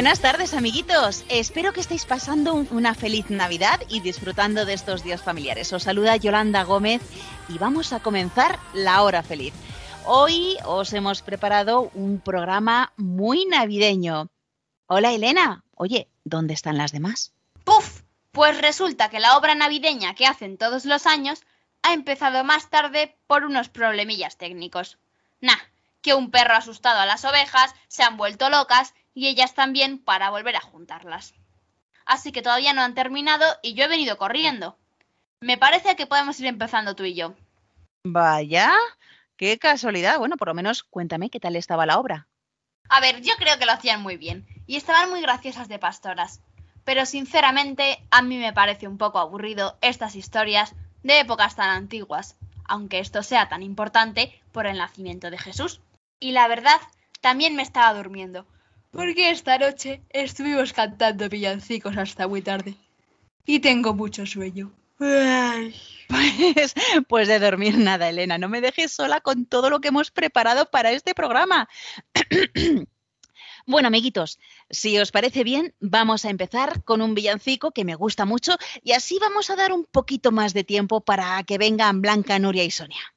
Buenas tardes, amiguitos. Espero que estéis pasando un- una feliz Navidad y disfrutando de estos días familiares. Os saluda Yolanda Gómez y vamos a comenzar la hora feliz. Hoy os hemos preparado un programa muy navideño. Hola, Elena. Oye, ¿dónde están las demás? ¡Puf! Pues resulta que la obra navideña que hacen todos los años ha empezado más tarde por unos problemillas técnicos. Nah, que un perro asustado a las ovejas se han vuelto locas y ellas también para volver a juntarlas. Así que todavía no han terminado y yo he venido corriendo. Me parece que podemos ir empezando tú y yo. Vaya, qué casualidad. Bueno, por lo menos cuéntame qué tal estaba la obra. A ver, yo creo que lo hacían muy bien y estaban muy graciosas de pastoras. Pero sinceramente, a mí me parece un poco aburrido estas historias de épocas tan antiguas, aunque esto sea tan importante por el nacimiento de Jesús. Y la verdad, también me estaba durmiendo, porque esta noche estuvimos cantando villancicos hasta muy tarde. Y tengo mucho sueño. Pues, pues de dormir nada, Elena. No me dejes sola con todo lo que hemos preparado para este programa. Bueno, amiguitos, si os parece bien, vamos a empezar con un villancico que me gusta mucho y así vamos a dar un poquito más de tiempo para que vengan Blanca, Nuria y Sonia.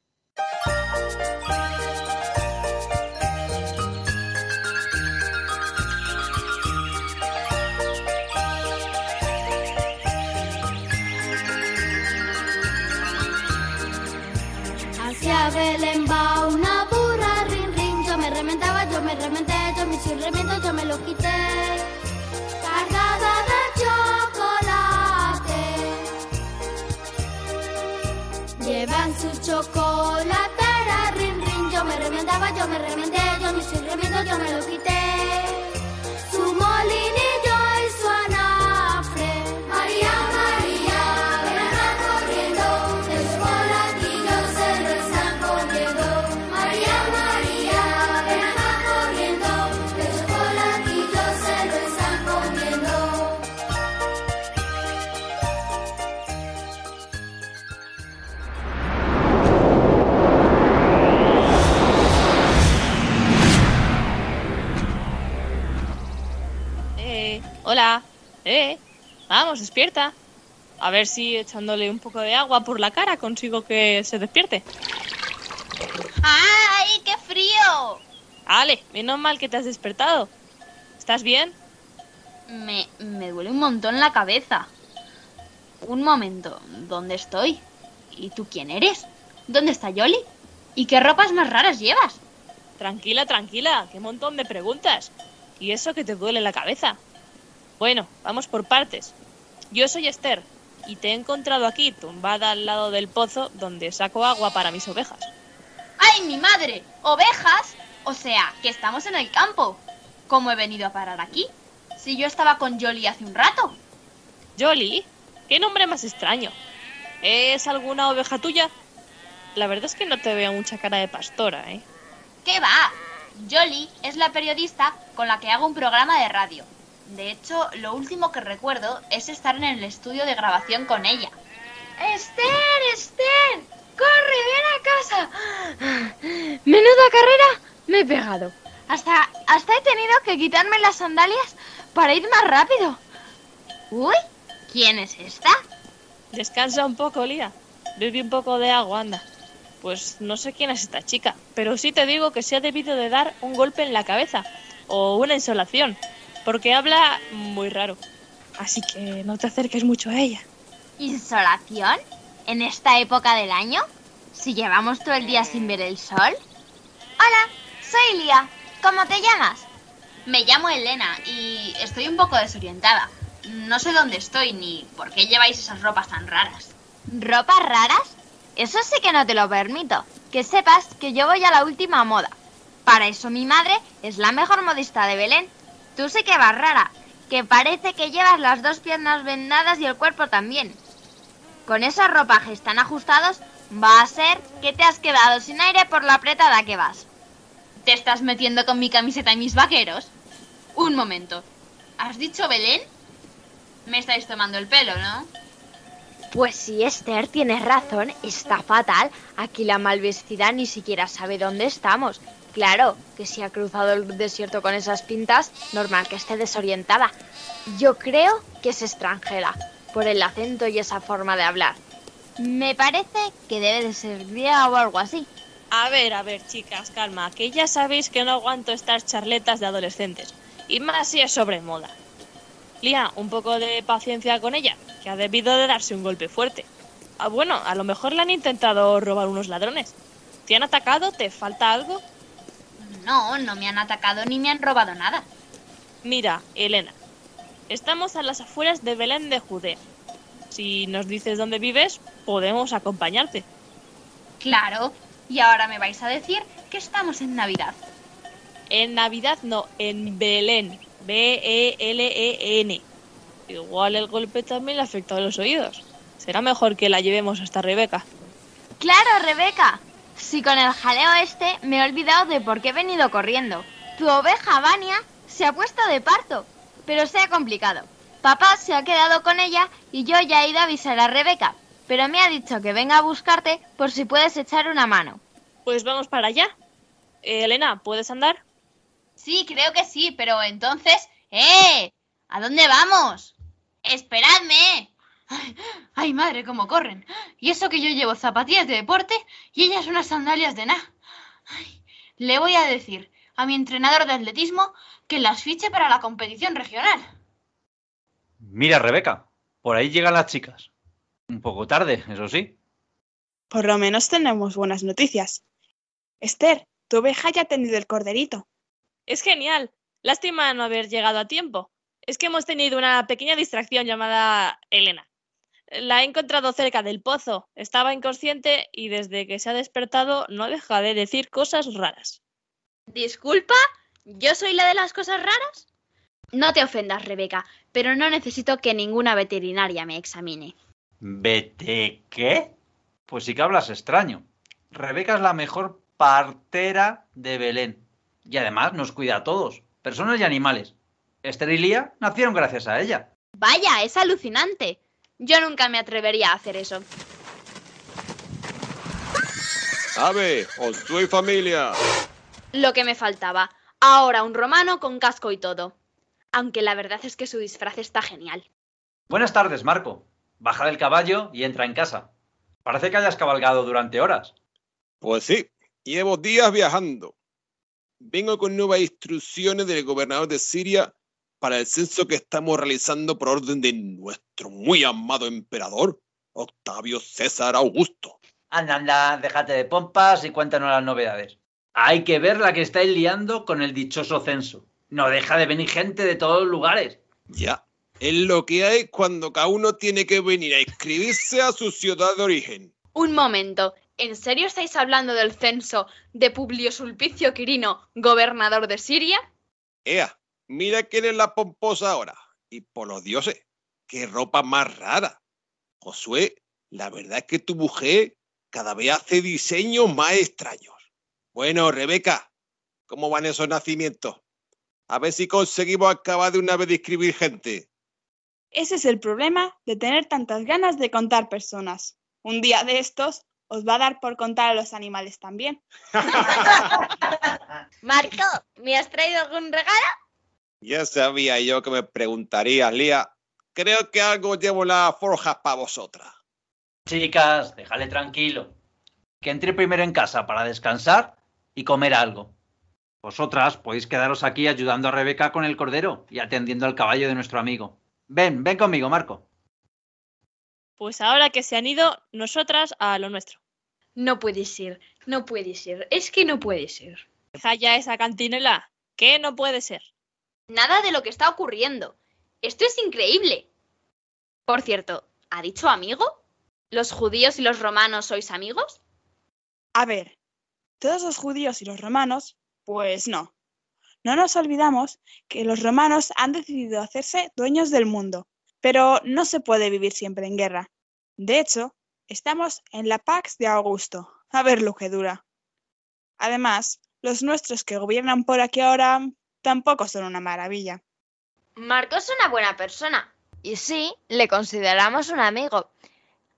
Belén una burra, rin rin, yo me rementaba, yo me rementé, yo me hice un yo me lo quité. Cargada de chocolate. Llevan su chocolatera, rin rin, yo me remendaba, yo me remendé, yo me hice remiendo, yo me lo quité. Eh, vamos, despierta. A ver si echándole un poco de agua por la cara consigo que se despierte. ¡Ay, qué frío! Ale, menos mal que te has despertado. ¿Estás bien? Me, me duele un montón la cabeza. Un momento, ¿dónde estoy? ¿Y tú quién eres? ¿Dónde está Yoli? ¿Y qué ropas más raras llevas? Tranquila, tranquila, qué montón de preguntas. ¿Y eso que te duele la cabeza? Bueno, vamos por partes. Yo soy Esther y te he encontrado aquí tumbada al lado del pozo donde saco agua para mis ovejas. ¡Ay, mi madre! ¿Ovejas? O sea, que estamos en el campo. ¿Cómo he venido a parar aquí? Si yo estaba con Yoli hace un rato. Jolly, qué nombre más extraño. ¿Es alguna oveja tuya? La verdad es que no te veo mucha cara de pastora, ¿eh? ¿Qué va? Yoli es la periodista con la que hago un programa de radio. De hecho, lo último que recuerdo es estar en el estudio de grabación con ella. ¡Esther, Esther! ¡Corre, ven a casa! Menuda carrera me he pegado. Hasta, hasta he tenido que quitarme las sandalias para ir más rápido. Uy, ¿quién es esta? Descansa un poco, Lía. Bebe un poco de agua, anda. Pues no sé quién es esta chica, pero sí te digo que se ha debido de dar un golpe en la cabeza o una insolación, porque habla muy raro. Así que no te acerques mucho a ella. ¿Insolación? ¿En esta época del año? ¿Si llevamos todo el día sin ver el sol? Hola, soy Lía. ¿Cómo te llamas? Me llamo Elena y estoy un poco desorientada. No sé dónde estoy ni por qué lleváis esas ropas tan raras. ¿Ropas raras? Eso sí que no te lo permito. Que sepas que yo voy a la última moda. Para eso mi madre es la mejor modista de Belén. Tú sí que vas rara, que parece que llevas las dos piernas vendadas y el cuerpo también. Con esos ropajes tan ajustados, va a ser que te has quedado sin aire por la apretada que vas. ¿Te estás metiendo con mi camiseta y mis vaqueros? Un momento. ¿Has dicho Belén? Me estáis tomando el pelo, ¿no? Pues sí, Esther, tienes razón, está fatal. Aquí la malvestida ni siquiera sabe dónde estamos. Claro, que si ha cruzado el desierto con esas pintas, normal que esté desorientada. Yo creo que es extranjera, por el acento y esa forma de hablar. Me parece que debe de ser griega o algo así. A ver, a ver, chicas, calma, que ya sabéis que no aguanto estas charletas de adolescentes. Y más si es sobre moda. Lía, un poco de paciencia con ella, que ha debido de darse un golpe fuerte. Ah, bueno, a lo mejor le han intentado robar unos ladrones. ¿Te han atacado? ¿Te falta algo? No, no me han atacado ni me han robado nada. Mira, Elena, estamos a las afueras de Belén de Judea. Si nos dices dónde vives, podemos acompañarte. Claro, y ahora me vais a decir que estamos en Navidad. En Navidad no, en Belén. B-E-L-E-N. Igual el golpe también le afecta a los oídos. Será mejor que la llevemos hasta Rebeca. Claro, Rebeca. Si con el jaleo este me he olvidado de por qué he venido corriendo. Tu oveja, Vania, se ha puesto de parto, pero se ha complicado. Papá se ha quedado con ella y yo ya he ido a avisar a Rebeca, pero me ha dicho que venga a buscarte por si puedes echar una mano. Pues vamos para allá. Eh, Elena, ¿puedes andar? Sí, creo que sí, pero entonces... ¡Eh! ¿A dónde vamos? ¡Esperadme! Ay, madre, cómo corren. Y eso que yo llevo zapatillas de deporte y ellas unas sandalias de nada. Le voy a decir a mi entrenador de atletismo que las fiche para la competición regional. Mira, Rebeca, por ahí llegan las chicas. Un poco tarde, eso sí. Por lo menos tenemos buenas noticias. Esther, tu oveja ya ha tenido el corderito. Es genial. Lástima no haber llegado a tiempo. Es que hemos tenido una pequeña distracción llamada Elena. La he encontrado cerca del pozo. Estaba inconsciente y desde que se ha despertado no deja de decir cosas raras. ¿Disculpa? ¿Yo soy la de las cosas raras? No te ofendas, Rebeca, pero no necesito que ninguna veterinaria me examine. ¿Vete qué? Pues sí que hablas extraño. Rebeca es la mejor partera de Belén. Y además nos cuida a todos, personas y animales. Esther y Lía nacieron gracias a ella. Vaya, es alucinante. Yo nunca me atrevería a hacer eso. ¡Ave! ¡Os soy familia! Lo que me faltaba. Ahora un romano con casco y todo. Aunque la verdad es que su disfraz está genial. Buenas tardes, Marco. Baja del caballo y entra en casa. Parece que hayas cabalgado durante horas. Pues sí, llevo días viajando. Vengo con nuevas instrucciones del gobernador de Siria para el censo que estamos realizando por orden de nuestro muy amado emperador, Octavio César Augusto. Anda, anda, déjate de pompas y cuéntanos las novedades. Hay que ver la que estáis liando con el dichoso censo. No deja de venir gente de todos los lugares. Ya, es lo que hay cuando cada uno tiene que venir a inscribirse a su ciudad de origen. Un momento, ¿en serio estáis hablando del censo de Publio Sulpicio Quirino, gobernador de Siria? Ea, mira quién es la pomposa ahora. Y por los dioses, qué ropa más rara. Josué, la verdad es que tu mujer cada vez hace diseños más extraños. Bueno, Rebeca, ¿cómo van esos nacimientos? A ver si conseguimos acabar de una vez de escribir gente. Ese es el problema de tener tantas ganas de contar personas. Un día de estos os va a dar por contar a los animales también. Marco, ¿me has traído algún regalo? Ya sabía yo que me preguntarías, Lía. Creo que algo llevo en las forjas para vosotras. Chicas, déjale tranquilo. Que entre primero en casa para descansar y comer algo. Vosotras podéis quedaros aquí ayudando a Rebeca con el cordero y atendiendo al caballo de nuestro amigo. Ven, ven conmigo, Marco. Pues ahora que se han ido, nosotras a lo nuestro. No puede ser, no puede ser, es que no puede ser. Deja ya esa cantinela. ¿Qué no puede ser? Nada de lo que está ocurriendo. Esto es increíble. Por cierto, ¿ha dicho amigo? ¿Los judíos y los romanos sois amigos? A ver, todos los judíos y los romanos, pues no. No nos olvidamos que los romanos han decidido hacerse dueños del mundo, pero no se puede vivir siempre en guerra. De hecho, estamos en la Pax de Augusto. A ver lo que dura. Además, los nuestros que gobiernan por aquí ahora tampoco son una maravilla. Marco es una buena persona. Y sí, le consideramos un amigo.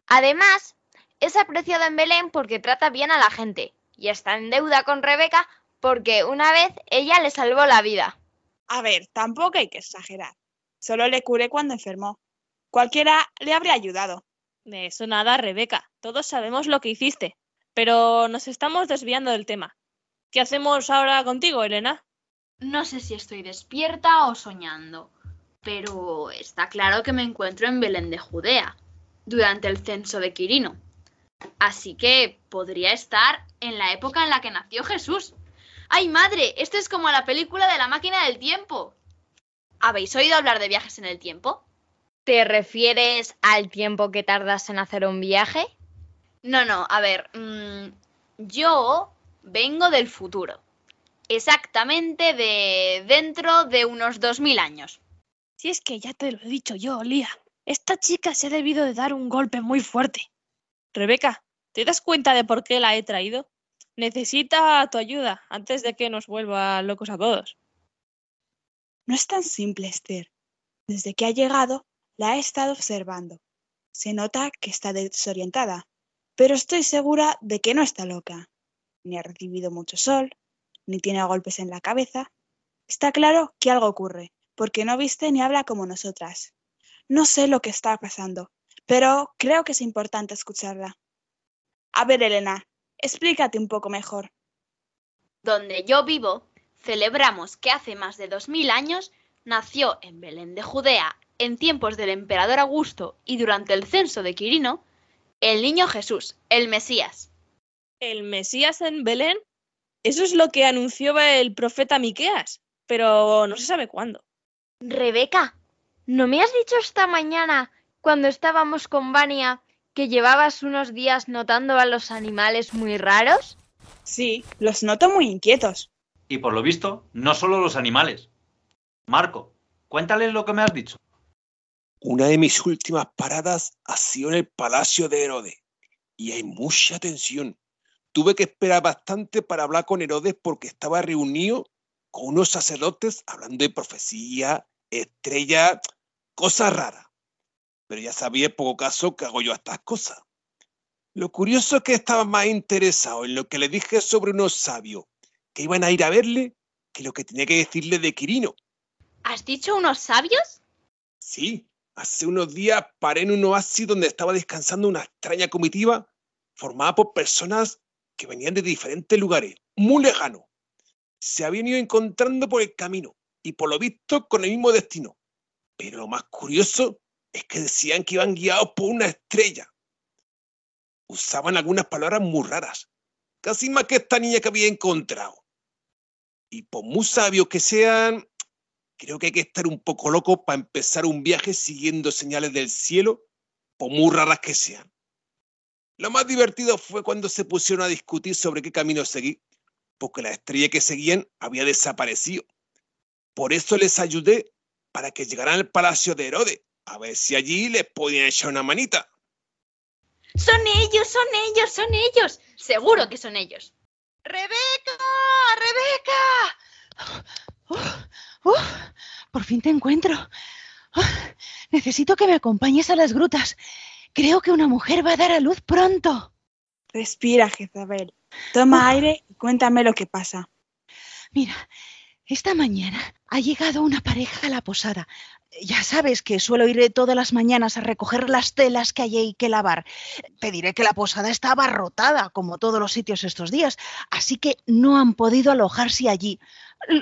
Además, es apreciado en Belén porque trata bien a la gente. Y está en deuda con Rebeca porque una vez ella le salvó la vida. A ver, tampoco hay que exagerar. Solo le curé cuando enfermó. Cualquiera le habría ayudado. De eso nada, Rebeca. Todos sabemos lo que hiciste. Pero nos estamos desviando del tema. ¿Qué hacemos ahora contigo, Elena? No sé si estoy despierta o soñando, pero está claro que me encuentro en Belén de Judea, durante el censo de Quirino. Así que podría estar en la época en la que nació Jesús. ¡Ay, madre! Esto es como la película de la máquina del tiempo. ¿Habéis oído hablar de viajes en el tiempo? ¿Te refieres al tiempo que tardas en hacer un viaje? No, no, a ver, mmm, yo vengo del futuro. Exactamente de dentro de unos 2000 años. Si es que ya te lo he dicho yo, Lía. Esta chica se ha debido de dar un golpe muy fuerte. Rebeca, ¿te das cuenta de por qué la he traído? Necesita tu ayuda antes de que nos vuelva locos a todos. No es tan simple, Esther. Desde que ha llegado, la he estado observando. Se nota que está desorientada, pero estoy segura de que no está loca. Ni ha recibido mucho sol, ni tiene golpes en la cabeza. Está claro que algo ocurre, porque no viste ni habla como nosotras. No sé lo que está pasando, pero creo que es importante escucharla. A ver, Elena, explícate un poco mejor. Donde yo vivo, celebramos que hace más de dos mil años nació en Belén de Judea, en tiempos del emperador Augusto y durante el censo de Quirino, el niño Jesús, el Mesías. ¿El Mesías en Belén? Eso es lo que anunció el profeta Miqueas, pero no se sabe cuándo. Rebeca, ¿no me has dicho esta mañana, cuando estábamos con Vania, que llevabas unos días notando a los animales muy raros? Sí, los noto muy inquietos. Y por lo visto, no solo los animales. Marco, cuéntales lo que me has dicho. Una de mis últimas paradas ha sido en el Palacio de Herodes y hay mucha tensión. Tuve que esperar bastante para hablar con Herodes porque estaba reunido con unos sacerdotes hablando de profecía, estrella, cosas raras. Pero ya sabía en poco caso que hago yo estas cosas. Lo curioso es que estaba más interesado en lo que le dije sobre unos sabios que iban a ir a verle que lo que tenía que decirle de Quirino. ¿Has dicho unos sabios? Sí, hace unos días paré en un oasis donde estaba descansando una extraña comitiva formada por personas que venían de diferentes lugares, muy lejanos. Se habían ido encontrando por el camino y por lo visto con el mismo destino. Pero lo más curioso es que decían que iban guiados por una estrella. Usaban algunas palabras muy raras, casi más que esta niña que había encontrado. Y por muy sabios que sean, creo que hay que estar un poco loco para empezar un viaje siguiendo señales del cielo, por muy raras que sean. Lo más divertido fue cuando se pusieron a discutir sobre qué camino seguir, porque la estrella que seguían había desaparecido. Por eso les ayudé para que llegaran al palacio de Herodes, a ver si allí les podían echar una manita. Son ellos, son ellos, son ellos. Seguro que son ellos. ¡Rebeca! ¡Rebeca! ¡Uf! ¡Uf! por fin te encuentro. ¡Uf! necesito que me acompañes a las grutas. Creo que una mujer va a dar a luz pronto. Respira, Jezabel. Toma aire y cuéntame lo que pasa. Mira, esta mañana ha llegado una pareja a la posada. Ya sabes que suelo ir todas las mañanas a recoger las telas que hay que lavar. Te diré que la posada está abarrotada, como todos los sitios estos días, así que no han podido alojarse allí.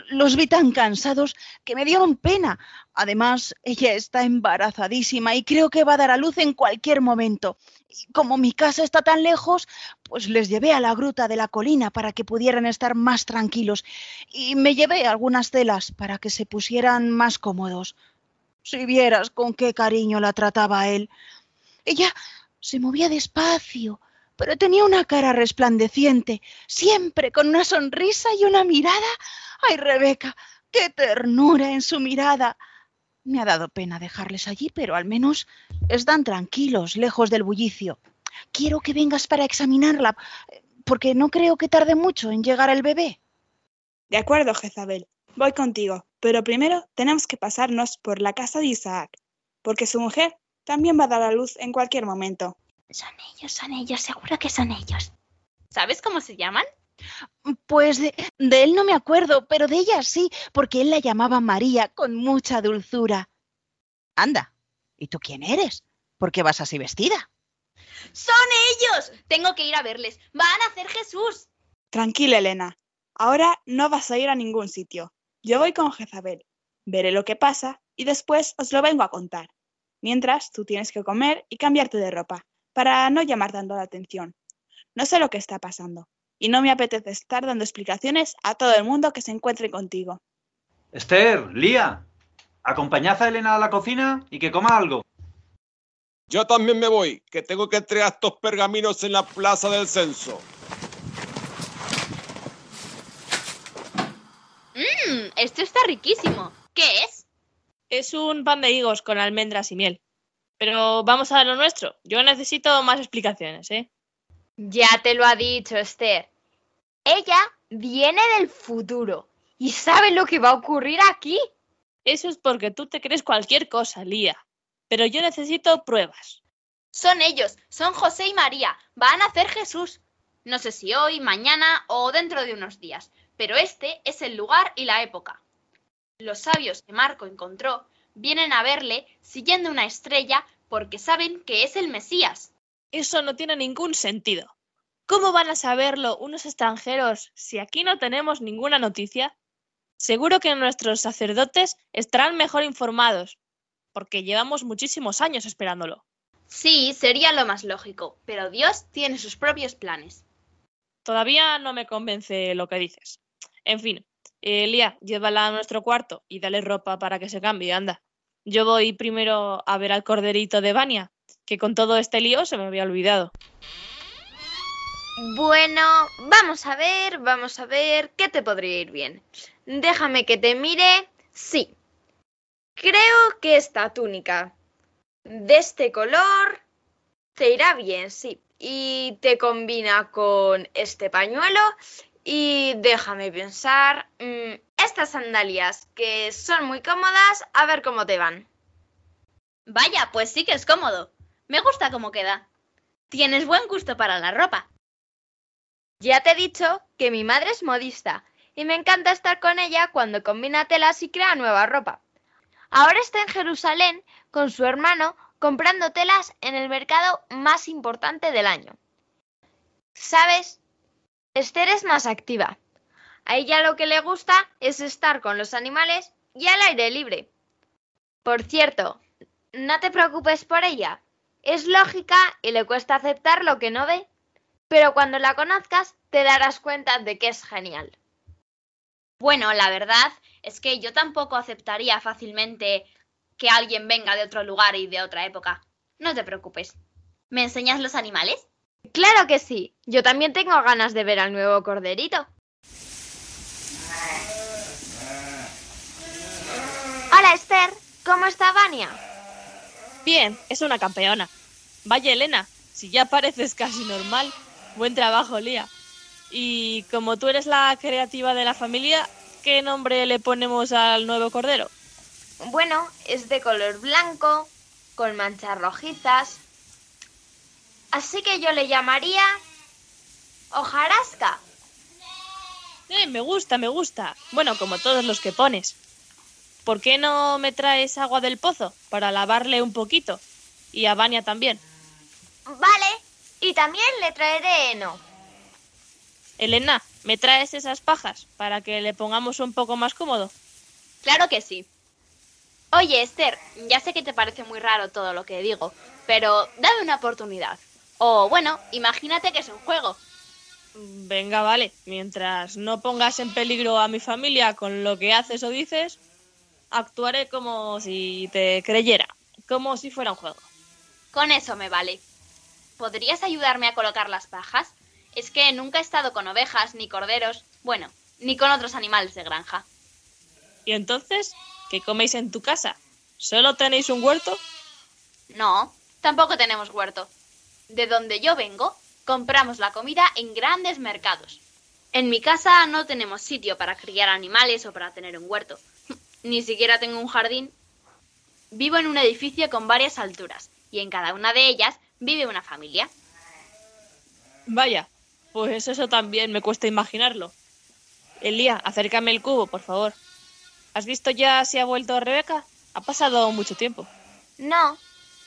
Los vi tan cansados que me dieron pena. Además, ella está embarazadísima y creo que va a dar a luz en cualquier momento. Y como mi casa está tan lejos, pues les llevé a la gruta de la colina para que pudieran estar más tranquilos y me llevé algunas telas para que se pusieran más cómodos. Si vieras con qué cariño la trataba él. Ella se movía despacio, pero tenía una cara resplandeciente, siempre con una sonrisa y una mirada. ¡Ay, Rebeca! ¡Qué ternura en su mirada! Me ha dado pena dejarles allí, pero al menos están tranquilos, lejos del bullicio. Quiero que vengas para examinarla, porque no creo que tarde mucho en llegar el bebé. De acuerdo, Jezabel. Voy contigo, pero primero tenemos que pasarnos por la casa de Isaac, porque su mujer también va a dar a luz en cualquier momento. Son ellos, son ellos, seguro que son ellos. ¿Sabes cómo se llaman? Pues de, de él no me acuerdo, pero de ella sí, porque él la llamaba María con mucha dulzura. Anda, ¿y tú quién eres? ¿Por qué vas así vestida? ¡Son ellos! Tengo que ir a verles. ¡Van a hacer Jesús! Tranquila, Elena. Ahora no vas a ir a ningún sitio. Yo voy con Jezabel. Veré lo que pasa y después os lo vengo a contar. Mientras, tú tienes que comer y cambiarte de ropa, para no llamar tanto la atención. No sé lo que está pasando, y no me apetece estar dando explicaciones a todo el mundo que se encuentre contigo. Esther, Lía, acompañad a Elena a la cocina y que coma algo. Yo también me voy, que tengo que entregar estos pergaminos en la plaza del censo. Mmm, esto está riquísimo. ¿Qué es? Es un pan de higos con almendras y miel. Pero vamos a lo nuestro. Yo necesito más explicaciones, ¿eh? Ya te lo ha dicho, Esther. Ella viene del futuro y sabe lo que va a ocurrir aquí. Eso es porque tú te crees cualquier cosa, Lía. Pero yo necesito pruebas. Son ellos, son José y María. Van a hacer Jesús. No sé si hoy, mañana o dentro de unos días, pero este es el lugar y la época. Los sabios que Marco encontró vienen a verle siguiendo una estrella porque saben que es el Mesías. Eso no tiene ningún sentido. ¿Cómo van a saberlo unos extranjeros si aquí no tenemos ninguna noticia? Seguro que nuestros sacerdotes estarán mejor informados, porque llevamos muchísimos años esperándolo. Sí, sería lo más lógico, pero Dios tiene sus propios planes. Todavía no me convence lo que dices. En fin, Elia, llévala a nuestro cuarto y dale ropa para que se cambie, anda. Yo voy primero a ver al corderito de Vania, que con todo este lío se me había olvidado. Bueno, vamos a ver, vamos a ver, ¿qué te podría ir bien? Déjame que te mire. Sí. Creo que esta túnica de este color te irá bien, sí. Y te combina con este pañuelo. Y déjame pensar. mm, estas sandalias que son muy cómodas, a ver cómo te van. Vaya, pues sí que es cómodo. Me gusta cómo queda. Tienes buen gusto para la ropa. Ya te he dicho que mi madre es modista y me encanta estar con ella cuando combina telas y crea nueva ropa. Ahora está en Jerusalén con su hermano comprando telas en el mercado más importante del año. ¿Sabes? Esther es más activa. A ella lo que le gusta es estar con los animales y al aire libre. Por cierto, no te preocupes por ella. Es lógica y le cuesta aceptar lo que no ve, pero cuando la conozcas te darás cuenta de que es genial. Bueno, la verdad es que yo tampoco aceptaría fácilmente que alguien venga de otro lugar y de otra época. No te preocupes. ¿Me enseñas los animales? Claro que sí. Yo también tengo ganas de ver al nuevo corderito. Hola Esther, ¿cómo está Vania? Bien, es una campeona. Vaya Elena, si ya pareces casi normal. Buen trabajo, Lía. Y como tú eres la creativa de la familia, ¿qué nombre le ponemos al nuevo cordero? Bueno, es de color blanco, con manchas rojizas. Así que yo le llamaría hojarasca. Eh, me gusta, me gusta. Bueno, como todos los que pones. ¿Por qué no me traes agua del pozo para lavarle un poquito? Y a Vania también. Vale, y también le traeré heno. Elena, ¿me traes esas pajas para que le pongamos un poco más cómodo? Claro que sí. Oye, Esther, ya sé que te parece muy raro todo lo que digo, pero dame una oportunidad. O bueno, imagínate que es un juego. Venga, vale. Mientras no pongas en peligro a mi familia con lo que haces o dices, actuaré como si te creyera, como si fuera un juego. Con eso me vale. ¿Podrías ayudarme a colocar las pajas? Es que nunca he estado con ovejas ni corderos, bueno, ni con otros animales de granja. ¿Y entonces qué coméis en tu casa? ¿Solo tenéis un huerto? No, tampoco tenemos huerto. De donde yo vengo, compramos la comida en grandes mercados. En mi casa no tenemos sitio para criar animales o para tener un huerto. Ni siquiera tengo un jardín. Vivo en un edificio con varias alturas y en cada una de ellas vive una familia. Vaya, pues eso también me cuesta imaginarlo. Elía, acércame el cubo, por favor. ¿Has visto ya si ha vuelto Rebeca? Ha pasado mucho tiempo. No,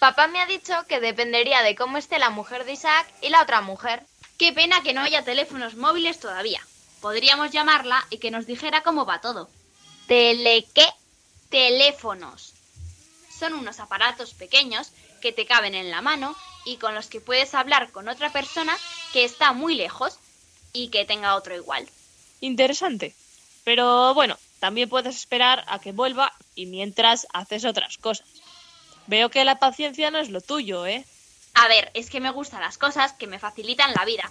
papá me ha dicho que dependería de cómo esté la mujer de Isaac y la otra mujer. Qué pena que no haya teléfonos móviles todavía. Podríamos llamarla y que nos dijera cómo va todo. ¿Tele qué? Teléfonos. Son unos aparatos pequeños que te caben en la mano y con los que puedes hablar con otra persona que está muy lejos y que tenga otro igual. Interesante. Pero bueno, también puedes esperar a que vuelva y mientras haces otras cosas. Veo que la paciencia no es lo tuyo, ¿eh? A ver, es que me gustan las cosas que me facilitan la vida.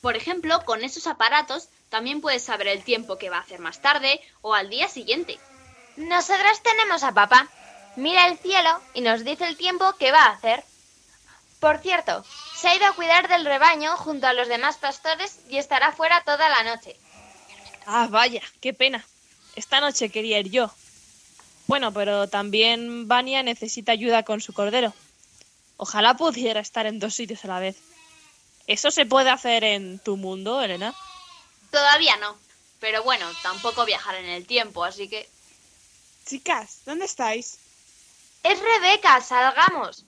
Por ejemplo, con esos aparatos también puedes saber el tiempo que va a hacer más tarde o al día siguiente. Nosotras tenemos a papá. Mira el cielo y nos dice el tiempo que va a hacer. Por cierto, se ha ido a cuidar del rebaño junto a los demás pastores y estará fuera toda la noche. Ah, vaya, qué pena. Esta noche quería ir yo. Bueno, pero también Vania necesita ayuda con su cordero. Ojalá pudiera estar en dos sitios a la vez. ¿Eso se puede hacer en tu mundo, Elena? Todavía no. Pero bueno, tampoco viajar en el tiempo, así que... Chicas, ¿dónde estáis? Es Rebeca, salgamos.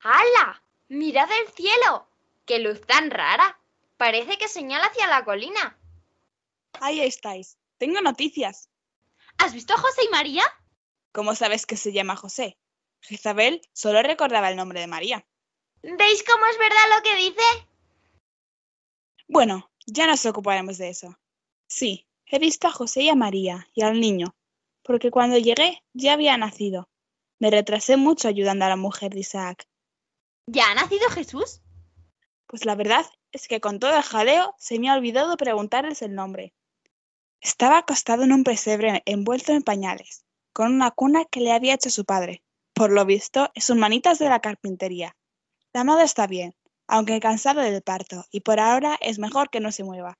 ¡Hala! ¡Mirad el cielo! ¡Qué luz tan rara! Parece que señala hacia la colina. Ahí estáis. Tengo noticias. ¿Has visto a José y María? ¿Cómo sabes que se llama José? Jezabel solo recordaba el nombre de María. ¿Veis cómo es verdad lo que dice? Bueno, ya nos ocuparemos de eso. Sí, he visto a José y a María y al niño, porque cuando llegué ya había nacido. Me retrasé mucho ayudando a la mujer de Isaac. ¿Ya ha nacido Jesús? Pues la verdad es que con todo el jaleo se me ha olvidado preguntarles el nombre. Estaba acostado en un pesebre envuelto en pañales, con una cuna que le había hecho su padre. Por lo visto, es un manitas de la carpintería. La madre está bien, aunque cansada del parto, y por ahora es mejor que no se mueva.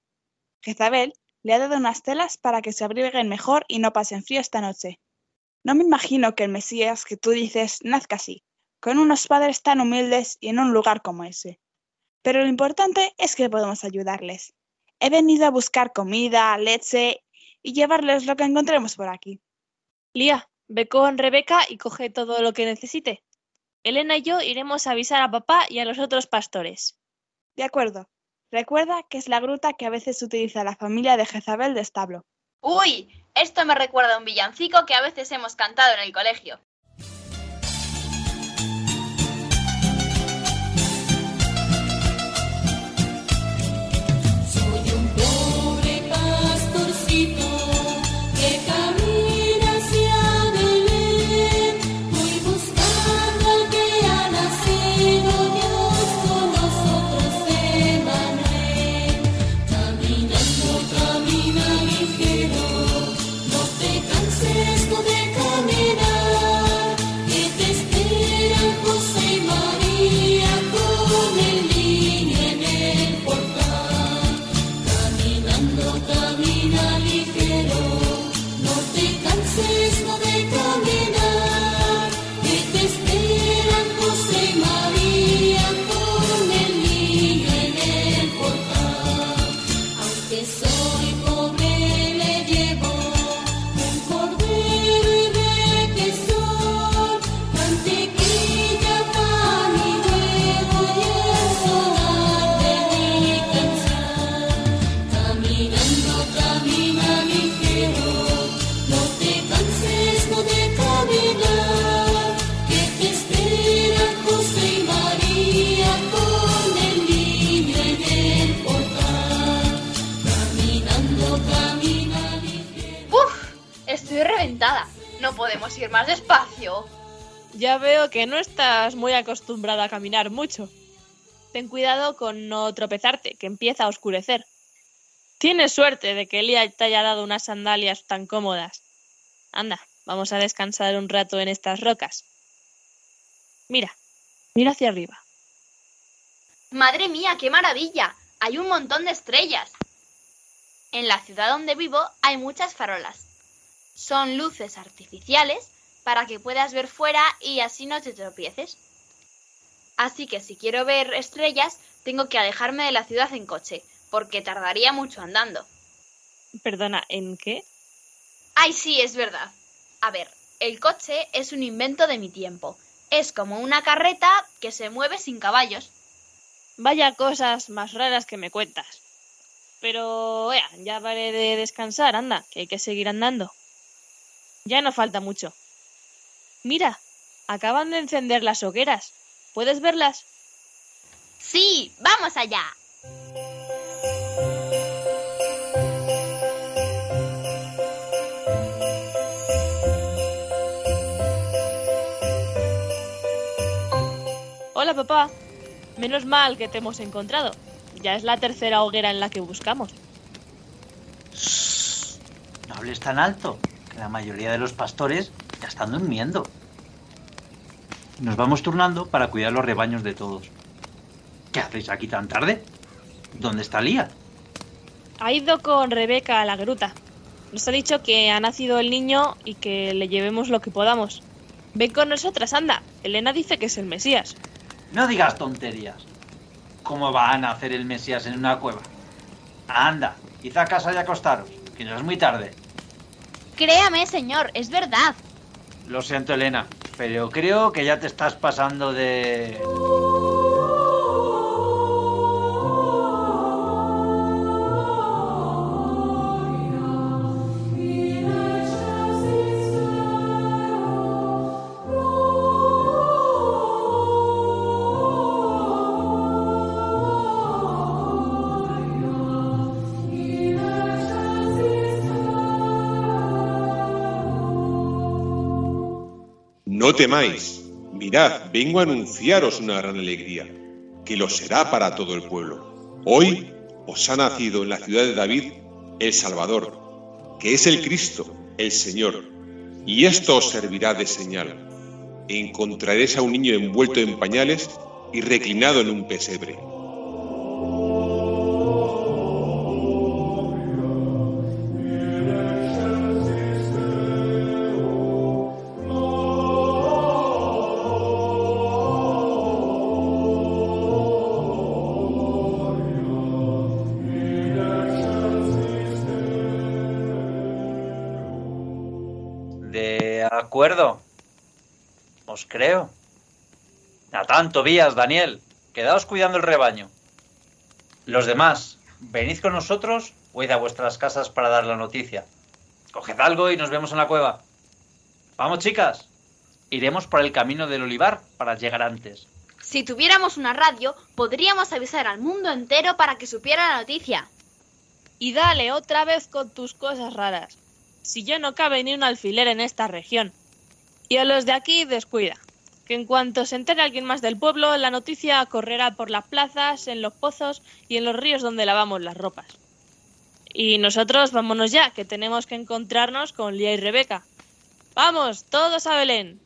Jezabel le ha dado unas telas para que se abriguen mejor y no pasen frío esta noche. No me imagino que el Mesías que tú dices nazca así, con unos padres tan humildes y en un lugar como ese. Pero lo importante es que podemos ayudarles. He venido a buscar comida, leche y llevarles lo que encontremos por aquí. Lía, ve con Rebeca y coge todo lo que necesite. Elena y yo iremos a avisar a papá y a los otros pastores. De acuerdo. Recuerda que es la gruta que a veces utiliza la familia de Jezabel de establo. Uy, esto me recuerda a un villancico que a veces hemos cantado en el colegio. Muy acostumbrada a caminar mucho. Ten cuidado con no tropezarte, que empieza a oscurecer. Tienes suerte de que Elía te haya dado unas sandalias tan cómodas. Anda, Vamos a descansar un rato en estas rocas. Mira, mira hacia arriba. Madre mía, qué maravilla. Hay un montón de estrellas. En la ciudad donde vivo hay muchas farolas. Son luces artificiales para que puedas ver fuera y así no te tropieces. Así que si quiero ver estrellas, tengo que alejarme de la ciudad en coche, porque tardaría mucho andando. Perdona, ¿en qué? Ay, sí, es verdad. A ver, el coche es un invento de mi tiempo. Es como una carreta que se mueve sin caballos. Vaya cosas más raras que me cuentas. Pero, ea, ya vale de descansar, anda, que hay que seguir andando. Ya no falta mucho. Mira, acaban de encender las hogueras. ¿Puedes verlas? Sí, vamos allá. Hola, papá. Menos mal que te hemos encontrado. Ya es la tercera hoguera en la que buscamos. No hables tan alto, que la mayoría de los pastores ya están durmiendo. Nos vamos turnando para cuidar los rebaños de todos. ¿Qué hacéis aquí tan tarde? ¿Dónde está Lía? Ha ido con Rebeca a la gruta. Nos ha dicho que ha nacido el niño y que le llevemos lo que podamos. Ven con nosotras, anda. Elena dice que es el Mesías. No digas tonterías. ¿Cómo van a hacer el Mesías en una cueva? Anda, id a casa y acostaros, que ya es muy tarde. Créame, señor, es verdad. Lo siento, Elena, pero creo que ya te estás pasando de... temáis, mirad, vengo a anunciaros una gran alegría, que lo será para todo el pueblo. Hoy os ha nacido en la ciudad de David el Salvador, que es el Cristo, el Señor. Y esto os servirá de señal. Encontraréis a un niño envuelto en pañales y reclinado en un pesebre. Acuerdo. Os creo. Natán, Tobías, Daniel, quedaos cuidando el rebaño. Los demás, venid con nosotros o id a vuestras casas para dar la noticia. Coged algo y nos vemos en la cueva. Vamos, chicas. Iremos por el camino del olivar para llegar antes. Si tuviéramos una radio, podríamos avisar al mundo entero para que supiera la noticia. Y dale otra vez con tus cosas raras. Si ya no cabe ni un alfiler en esta región. Y a los de aquí descuida. Que en cuanto se entere alguien más del pueblo, la noticia correrá por las plazas, en los pozos y en los ríos donde lavamos las ropas. Y nosotros vámonos ya, que tenemos que encontrarnos con Lía y Rebeca. Vamos, todos a Belén.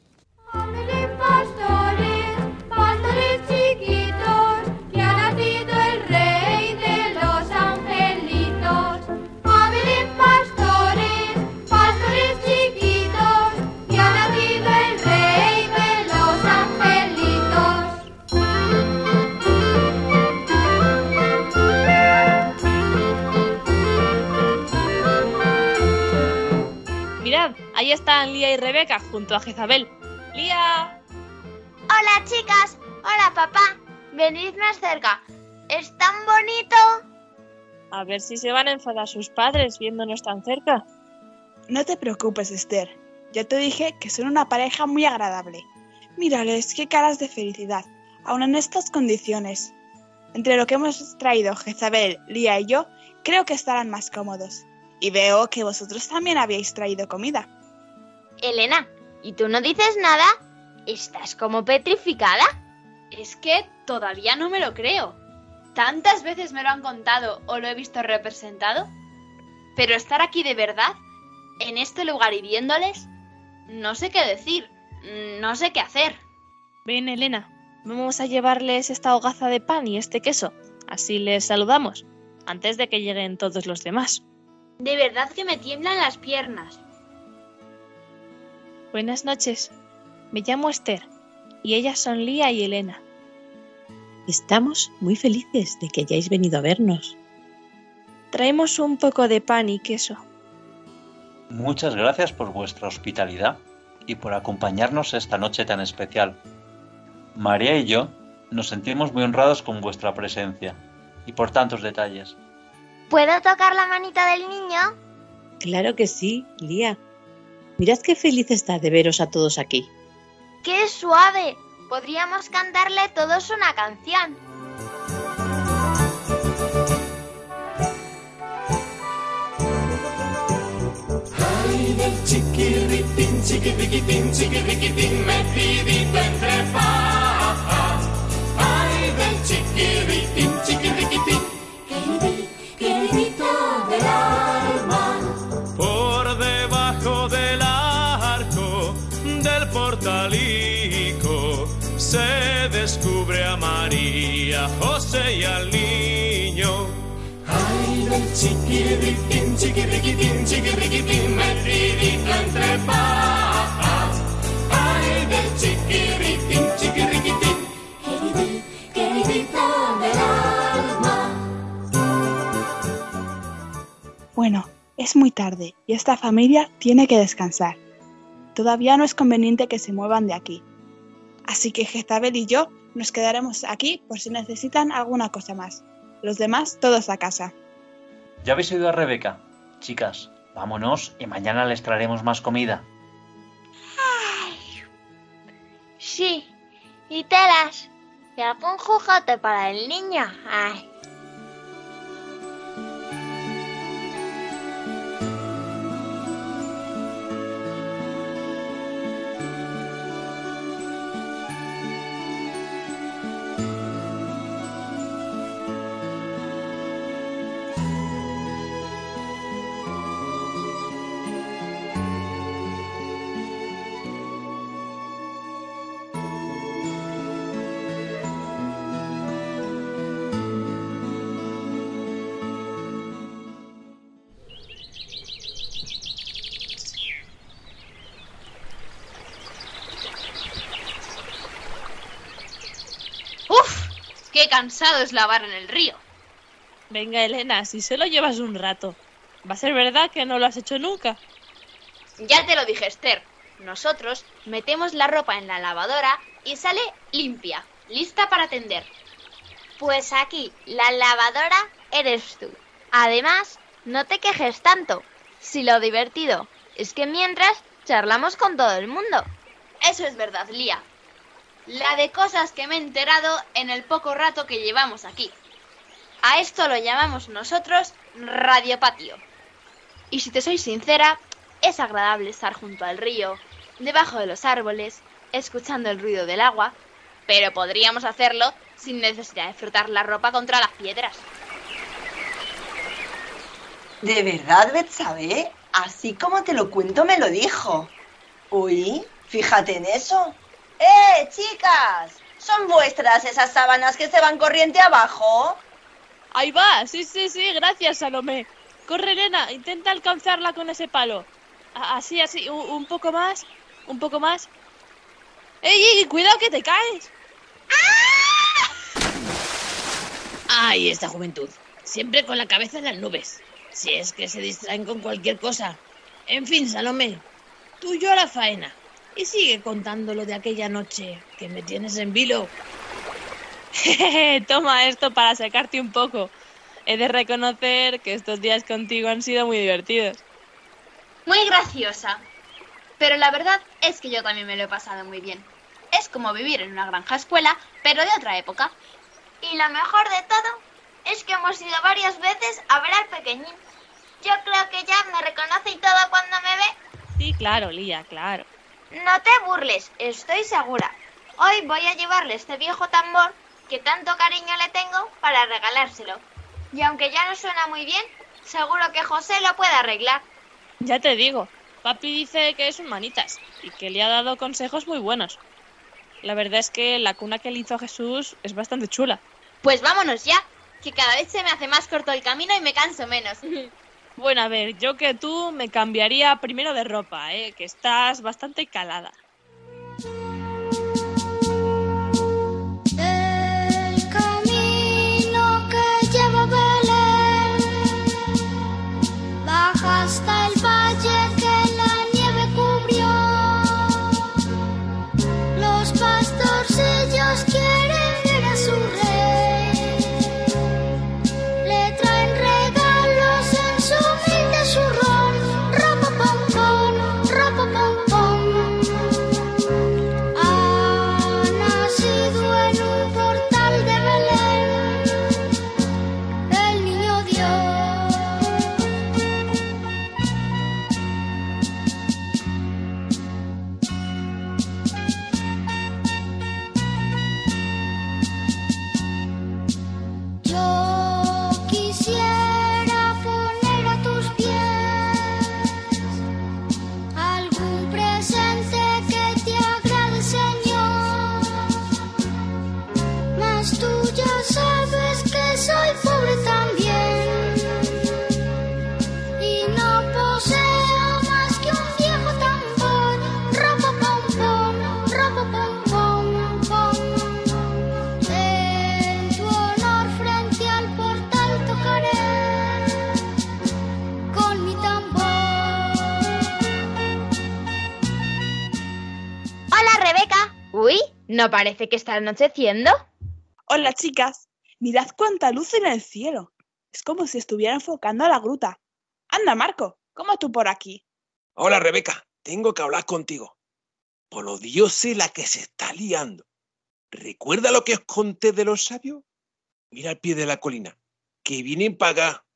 Ahí están Lía y Rebeca junto a Jezabel. ¡Lía! Hola chicas, hola papá, venid más cerca. ¿Es tan bonito? A ver si se van a enfadar sus padres viéndonos tan cerca. No te preocupes, Esther. Ya te dije que son una pareja muy agradable. Mírales qué caras de felicidad, aun en estas condiciones. Entre lo que hemos traído Jezabel, Lía y yo, creo que estarán más cómodos. Y veo que vosotros también habíais traído comida. Elena, ¿y tú no dices nada? ¿Estás como petrificada? Es que todavía no me lo creo. Tantas veces me lo han contado o lo he visto representado. Pero estar aquí de verdad, en este lugar y viéndoles, No sé qué decir. No sé qué hacer. Ven, Elena, vamos a llevarles esta hogaza de pan y este queso. Así les saludamos, antes de que lleguen todos los demás. De verdad que me tiemblan las piernas. Buenas noches. Me llamo Esther y ellas son Lía y Elena. Estamos muy felices de que hayáis venido a vernos. Traemos un poco de pan y queso. Muchas gracias por vuestra hospitalidad y por acompañarnos esta noche tan especial. María y yo nos sentimos muy honrados con vuestra presencia y por tantos detalles. ¿Puedo tocar la manita del niño? Claro que sí, Lía. Mirad qué feliz está de veros a todos aquí. ¡Qué suave! Podríamos cantarle todos una canción. Ay del chiquirritín, chiquirriquitín, chiquirriquitín, metidito entre pajas. Ay del chiquirriquitín, María, José y al niño. Ay del chiquirritín, chiquirriquitín, chiquirriquitín, metidito entre pajas. Ay del chiquirritín, chiquirriquitín, queridí, queridito del alma. Bueno, es muy tarde y esta familia tiene que descansar. Todavía no es conveniente que se muevan de aquí. Así que Jezabel y yo nos quedaremos aquí por si necesitan alguna cosa más. Los demás todos a casa. ¿Ya habéis oído a Rebeca? Chicas, vámonos y mañana les traeremos más comida. Sí, y telas. Y algún juguete para el niño. Ay. Cansado es lavar en el río! Venga, Elena, si solo llevas un rato. ¿Va a ser verdad que no lo has hecho nunca? Ya te lo dije, Esther. Nosotros metemos la ropa en la lavadora y sale limpia, lista para tender. Pues aquí, la lavadora eres tú. Además, no te quejes tanto. Si lo divertido es que mientras charlamos con todo el mundo. Eso es verdad, Lía. La de cosas que me he enterado en el poco rato que llevamos aquí. A esto lo llamamos nosotros Radio Patio. Y si te soy sincera, es agradable estar junto al río, debajo de los árboles, escuchando el ruido del agua, pero podríamos hacerlo sin necesidad de frotar la ropa contra las piedras. ¿De verdad, Betsabe? Así como te lo cuento, me lo dijo. Uy, fíjate en eso. ¡Eh, chicas! ¿Son vuestras esas sábanas que se van corriente abajo? Ahí va, sí, sí, sí, gracias, Salomé. Corre, Elena, intenta alcanzarla con ese palo. Así, así, un, un poco más, un poco más. ¡Ey, ey, cuidado que te caes! ¡Ay, esta juventud! Siempre con la cabeza en las nubes. Si es que se distraen con cualquier cosa. En fin, Salomé, tú yo a la faena. Y sigue contando lo de aquella noche que me tienes en vilo. Jejeje, Toma esto para sacarte un poco. He de reconocer que estos días contigo han sido muy divertidos. Muy graciosa. Pero la verdad es que yo también me lo he pasado muy bien. Es como vivir en una granja escuela, pero de otra época. Y lo mejor de todo es que hemos ido varias veces a ver al pequeñín. Yo creo que ya me reconoce y todo cuando me ve. Sí, claro, Lía, claro. No te burles, estoy segura. Hoy voy a llevarle este viejo tambor que tanto cariño le tengo para regalárselo. Y aunque ya no suena muy bien, seguro que José lo puede arreglar. Ya te digo, Papi dice que es un manitas y que le ha dado consejos muy buenos. La verdad es que la cuna que le hizo a Jesús es bastante chula. Pues vámonos ya, que cada vez se me hace más corto el camino y me canso menos. Bueno, a ver, yo que tú me cambiaría primero de ropa, ¿eh? que estás bastante calada. ¿No parece que está anocheciendo? Hola, chicas. Mirad cuánta luz en el cielo. Es como si estuviera enfocando a la gruta. Anda, Marco, ¿cómo tú por aquí? Hola, Rebeca. Tengo que hablar contigo. Por los dioses la que se está liando. ¿Recuerda lo que os conté de los sabios? Mira al pie de la colina, que vienen para acá.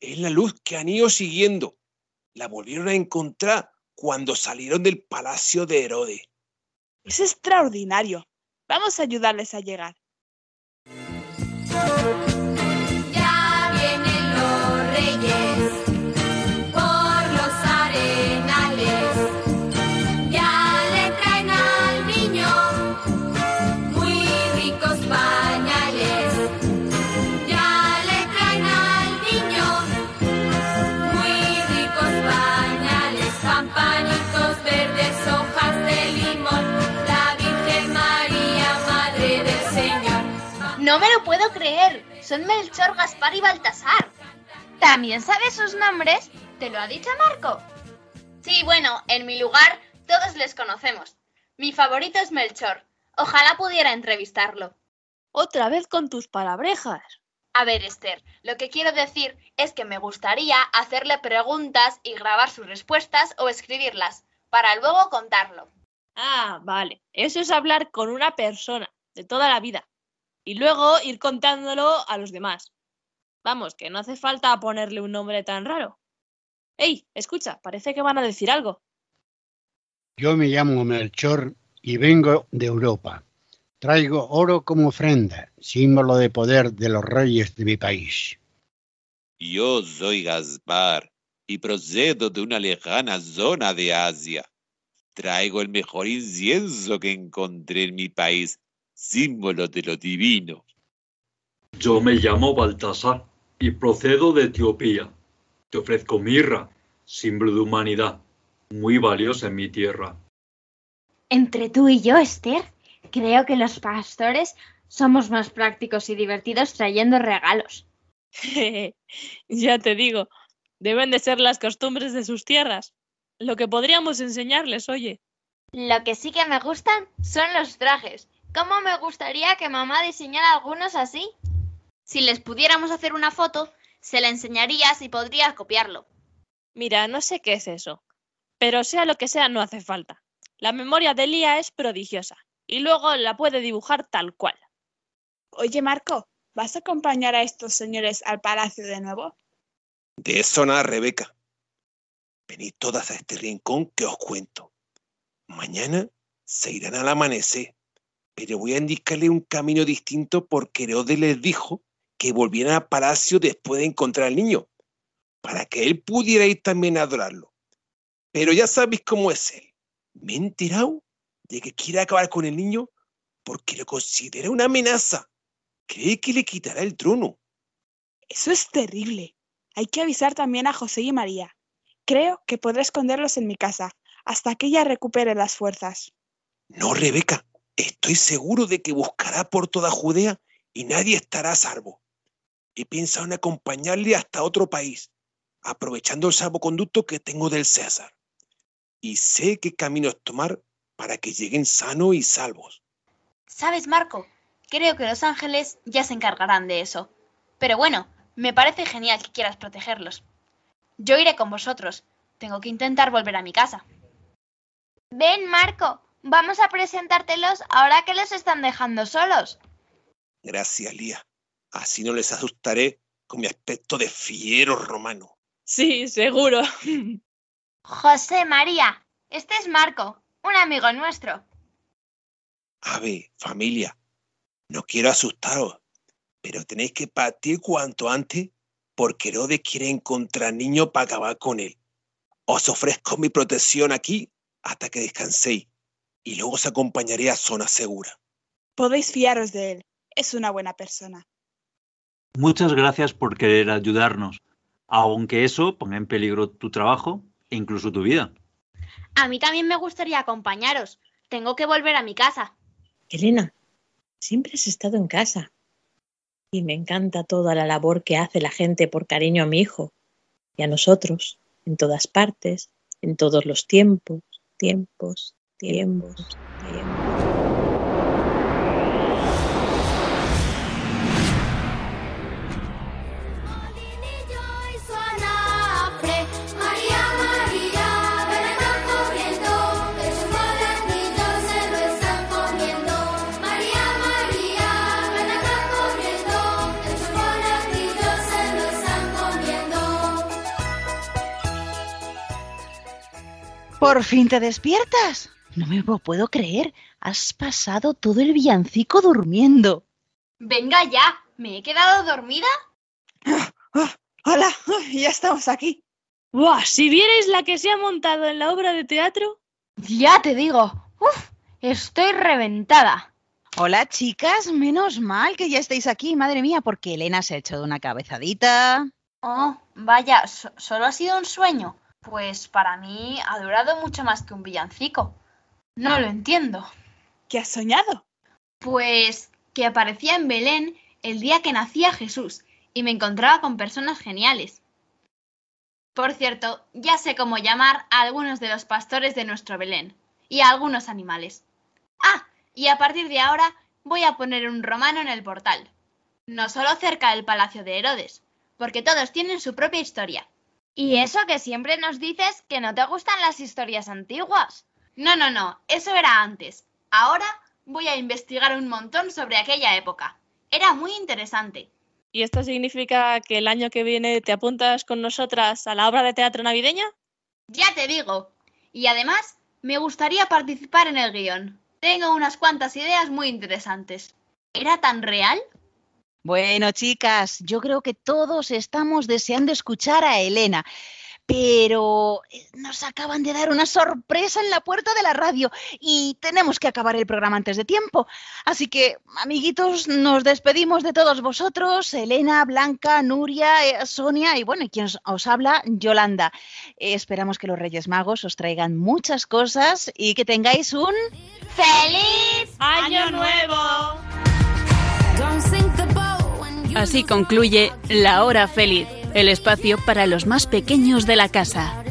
Es la luz que han ido siguiendo. La volvieron a encontrar cuando salieron del palacio de Herodes. Es extraordinario. Vamos a ayudarles a llegar. Puedo creer. Son Melchor, Gaspar y Baltasar. ¿También sabes sus nombres? ¿Te lo ha dicho Marco? Sí, bueno, en mi lugar todos les conocemos. Mi favorito es Melchor. Ojalá pudiera entrevistarlo. Otra vez con tus palabrejas. A ver, Esther, lo que quiero decir es que me gustaría hacerle preguntas y grabar sus respuestas o escribirlas, para luego contarlo. Ah, vale. Eso es hablar con una persona de toda la vida. Y luego ir contándolo a los demás. Vamos, que no hace falta ponerle un nombre tan raro. ¡Ey! Escucha, parece que van a decir algo. Yo me llamo Melchor y vengo de Europa. Traigo oro como ofrenda, símbolo de poder de los reyes de mi país. Yo soy Gaspar y procedo de una lejana zona de Asia. Traigo el mejor incienso que encontré en mi país, símbolo de lo divino. Yo me llamo Baltasar y procedo de Etiopía. Te ofrezco mirra, símbolo de humanidad, muy valiosa en mi tierra. Entre tú y yo, Esther, creo que los pastores somos más prácticos y divertidos trayendo regalos. ya te digo, deben de ser las costumbres de sus tierras. Lo que podríamos enseñarles, oye. Lo que sí que me gustan son los trajes. ¿Cómo me gustaría que mamá diseñara algunos así? Si les pudiéramos hacer una foto, se la enseñarías y podrías copiarlo. Mira, no sé qué es eso, pero sea lo que sea, no hace falta. La memoria de Lía es prodigiosa y luego la puede dibujar tal cual. Oye, Marco, ¿vas a acompañar a estos señores al palacio de nuevo? De eso nada, Rebeca. Venid todas a este rincón que os cuento. Mañana se irán al amanecer, pero voy a indicarle un camino distinto porque Herodes les dijo que volvieran al palacio después de encontrar al niño, para que él pudiera ir también a adorarlo. Pero ya sabéis cómo es él. Me he enterado de que quiere acabar con el niño porque lo considera una amenaza. Cree que le quitará el trono. Eso es terrible. Hay que avisar también a José y María. Creo que podré esconderlos en mi casa hasta que ella recupere las fuerzas. No, Rebeca, estoy seguro de que buscará por toda Judea y nadie estará a salvo. He pensado en acompañarle hasta otro país, aprovechando el salvoconducto que tengo del César. Y sé qué caminos tomar para que lleguen sanos y salvos. ¿Sabes, Marco? Creo que los ángeles ya se encargarán de eso. Pero bueno, me parece genial que quieras protegerlos. Yo iré con vosotros. Tengo que intentar volver a mi casa. Ven, Marco, vamos a presentártelos ahora que los están dejando solos. Gracias, Lía. Así no les asustaré con mi aspecto de fiero romano. Sí, seguro. José María, este es Marco, un amigo nuestro. Ave, familia, no quiero asustaros, pero tenéis que partir cuanto antes porque Herodes quiere encontrar niño para acabar con él. Os ofrezco mi protección aquí hasta que descanséis y luego os acompañaré a zona segura. Podéis fiaros de él. Es una buena persona. Muchas gracias por querer ayudarnos, aunque eso ponga en peligro tu trabajo e incluso tu vida. A mí también me gustaría acompañaros. Tengo que volver a mi casa. Elena, siempre has estado en casa. Y me encanta toda la labor que hace la gente por cariño a mi hijo y a nosotros, en todas partes, en todos los tiempos, tiempos, tiempos, tiempos. y su anafre. María, María, ven acá corriendo, sus molanillos se lo están comiendo. María, María, ven acá corriendo, sus molanillos se lo están comiendo. ¿Por fin te despiertas? No me lo puedo creer. Has pasado todo el villancico durmiendo. Venga ya, ¿me he quedado dormida? Hola, ya estamos aquí. ¡Buah! Si vierais la que se ha montado en la obra de teatro. Ya te digo. Uf, estoy reventada. Hola chicas, menos mal que ya estáis aquí, madre mía, porque Elena se ha hecho de una cabezadita. Oh, vaya, so- solo ha sido un sueño. Pues para mí ha durado mucho más que un villancico. No lo entiendo. ¿Qué has soñado? Pues que aparecía en Belén el día que nacía Jesús y me encontraba con personas geniales. Por cierto, ya sé cómo llamar a algunos de los pastores de nuestro Belén y a algunos animales. Ah, y a partir de ahora voy a poner un romano en el portal. No solo cerca del palacio de Herodes, porque todos tienen su propia historia. Y eso que siempre nos dices que no te gustan las historias antiguas. No, no, no, eso era antes. Ahora voy a investigar un montón sobre aquella época. Era muy interesante. ¿Y esto significa que el año que viene te apuntas con nosotras a la obra de teatro navideña? Ya te digo. Y además, me gustaría participar en el guion. Tengo unas cuantas ideas muy interesantes. ¿Era tan real? Bueno, chicas, yo creo que todos estamos deseando escuchar a Elena, pero eh, nos acaban de dar una sorpresa en la puerta de la radio y tenemos que acabar el programa antes de tiempo. Así que, amiguitos, nos despedimos de todos vosotros, Elena, Blanca, Nuria, eh, Sonia y bueno, y quien os, habla, Yolanda. Eh, esperamos que los Reyes Magos os traigan muchas cosas y que tengáis un ¡Feliz ¡Año nuevo! Así concluye La Hora Feliz, el espacio para los más pequeños de la casa.